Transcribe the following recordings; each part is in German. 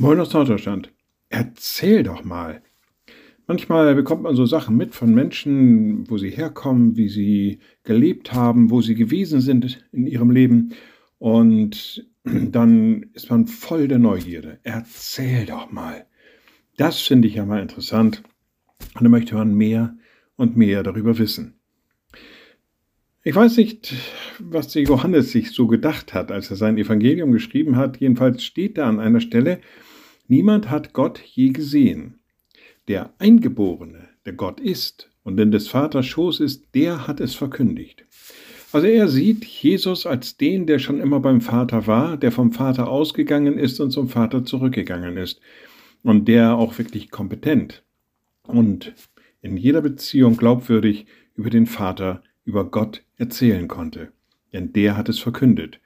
Moin aus Norddeutschland. Erzähl doch mal. Manchmal bekommt man so Sachen mit von Menschen, wo sie herkommen, wie sie gelebt haben, wo sie gewesen sind in ihrem Leben. Und dann ist man voll der Neugierde. Erzähl doch mal. Das finde ich ja mal interessant. Und da möchte man mehr und mehr darüber wissen. Ich weiß nicht, was der Johannes sich so gedacht hat, als er sein Evangelium geschrieben hat. Jedenfalls steht da an einer Stelle, Niemand hat Gott je gesehen. Der Eingeborene, der Gott ist und in des Vaters Schoß ist, der hat es verkündigt. Also er sieht Jesus als den, der schon immer beim Vater war, der vom Vater ausgegangen ist und zum Vater zurückgegangen ist und der auch wirklich kompetent und in jeder Beziehung glaubwürdig über den Vater, über Gott erzählen konnte. Denn der hat es verkündet.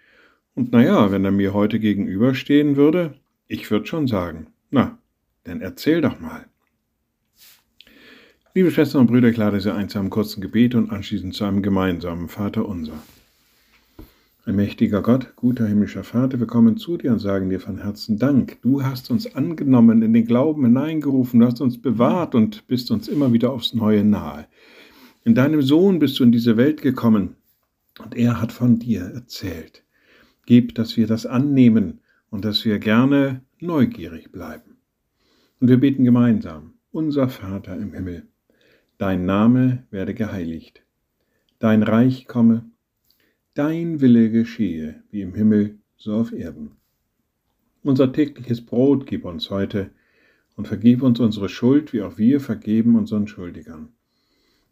Und naja, wenn er mir heute gegenüberstehen würde, ich würde schon sagen, na, dann erzähl doch mal. Liebe Schwestern und Brüder, ich lade Sie ein zu einem kurzen Gebet und anschließend zu einem gemeinsamen Vater unser. Ein mächtiger Gott, guter himmlischer Vater, wir kommen zu dir und sagen dir von Herzen Dank. Du hast uns angenommen, in den Glauben hineingerufen, du hast uns bewahrt und bist uns immer wieder aufs Neue nahe. In deinem Sohn bist du in diese Welt gekommen und er hat von dir erzählt. Gib, dass wir das annehmen und dass wir gerne neugierig bleiben. Und wir beten gemeinsam, unser Vater im Himmel, dein Name werde geheiligt, dein Reich komme, dein Wille geschehe, wie im Himmel, so auf Erden. Unser tägliches Brot gib uns heute und vergib uns unsere Schuld, wie auch wir vergeben unseren Schuldigern.